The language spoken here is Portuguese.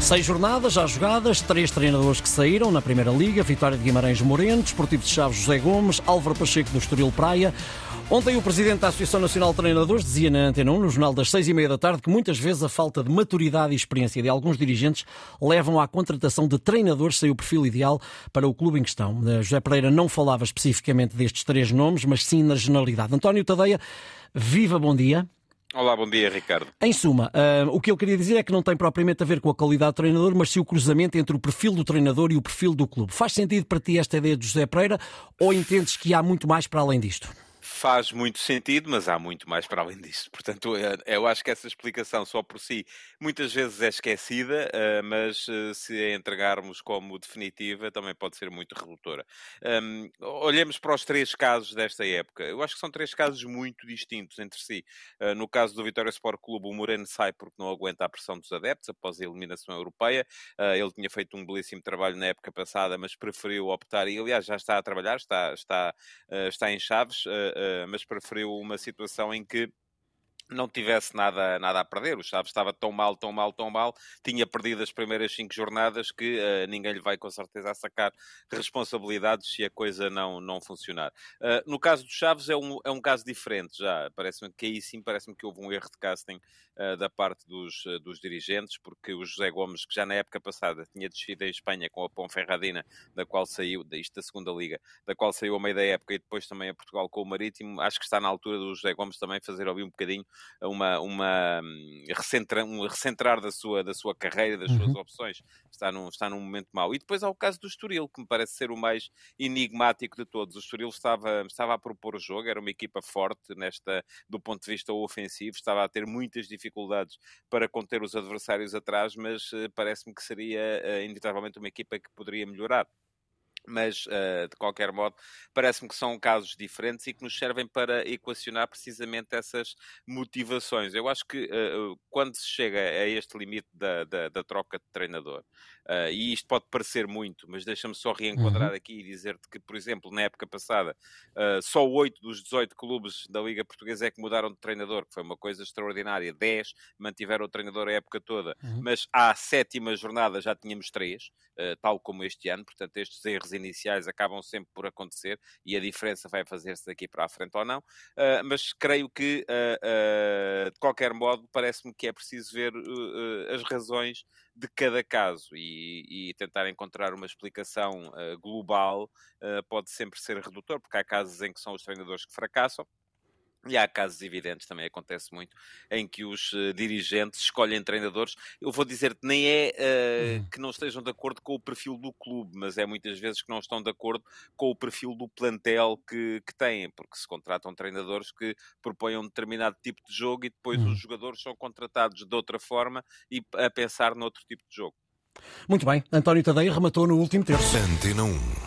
Seis jornadas já jogadas, três treinadores que saíram na Primeira Liga, Vitória de Guimarães Moreno, Desportivo de Chaves José Gomes, Álvaro Pacheco do Estoril Praia. Ontem o Presidente da Associação Nacional de Treinadores dizia na Antena 1, no jornal das seis e meia da tarde, que muitas vezes a falta de maturidade e experiência de alguns dirigentes levam à contratação de treinadores sem o perfil ideal para o clube em questão. José Pereira não falava especificamente destes três nomes, mas sim na generalidade. António Tadeia, viva, bom dia. Olá, bom dia, Ricardo. Em suma, uh, o que eu queria dizer é que não tem propriamente a ver com a qualidade do treinador, mas sim o cruzamento entre o perfil do treinador e o perfil do clube. Faz sentido para ti esta ideia de José Pereira ou entendes que há muito mais para além disto? Faz muito sentido, mas há muito mais para além disso. Portanto, eh, eu acho que essa explicação só por si muitas vezes é esquecida, eh, mas eh, se a entregarmos como definitiva também pode ser muito redutora. olhemos para os três casos desta época. Eu acho que são três casos muito distintos entre si. No caso do Vitória Sport Clube, o Moreno sai porque não aguenta a pressão dos adeptos após a eliminação europeia. Ele tinha feito um belíssimo trabalho na época passada, mas preferiu optar, e aliás já está a trabalhar, está, está, está em Chaves mas preferiu uma situação em que não tivesse nada, nada a perder. O Chaves estava tão mal, tão mal, tão mal, tinha perdido as primeiras cinco jornadas que uh, ninguém lhe vai com certeza a sacar responsabilidades se a coisa não, não funcionar. Uh, no caso do Chaves é um, é um caso diferente já. Parece-me que aí sim, parece-me que houve um erro de casting da parte dos, dos dirigentes, porque o José Gomes, que já na época passada tinha descido em Espanha com a Ponferradina, da qual saiu, isto da segunda Liga, da qual saiu a meio da época e depois também a Portugal com o Marítimo, acho que está na altura do José Gomes também fazer ouvir um bocadinho uma, uma hum, recentra, um recentrar da sua, da sua carreira, das suas uhum. opções. Está num, está num momento mau. E depois há o caso do Estoril, que me parece ser o mais enigmático de todos. O Estoril estava, estava a propor o jogo, era uma equipa forte nesta, do ponto de vista ofensivo, estava a ter muitas dificuldades para conter os adversários atrás, mas uh, parece-me que seria uh, inevitavelmente uma equipa que poderia melhorar mas uh, de qualquer modo parece-me que são casos diferentes e que nos servem para equacionar precisamente essas motivações. Eu acho que uh, quando se chega a este limite da, da, da troca de treinador, uh, e isto pode parecer muito, mas deixa-me só reenquadrar uhum. aqui e dizer-te que, por exemplo, na época passada, só 8 dos 18 clubes da Liga Portuguesa é que mudaram de treinador, que foi uma coisa extraordinária. 10 mantiveram o treinador a época toda, uhum. mas à sétima jornada já tínhamos 3, tal como este ano, portanto, estes erros iniciais acabam sempre por acontecer e a diferença vai fazer-se daqui para a frente ou não. Uh, mas creio que, uh, de qualquer modo, parece-me que é preciso ver as razões de cada caso e, e tentar encontrar uma explicação global pode sempre ser redutor, porque há casos em que são os treinadores que fracassam e há casos evidentes, também acontece muito, em que os uh, dirigentes escolhem treinadores. Eu vou dizer que nem é uh, hum. que não estejam de acordo com o perfil do clube, mas é muitas vezes que não estão de acordo com o perfil do plantel que, que têm, porque se contratam treinadores que propõem um determinado tipo de jogo e depois hum. os jogadores são contratados de outra forma e a pensar noutro tipo de jogo. Muito bem, António Tadeia rematou no último terço. Antena 1.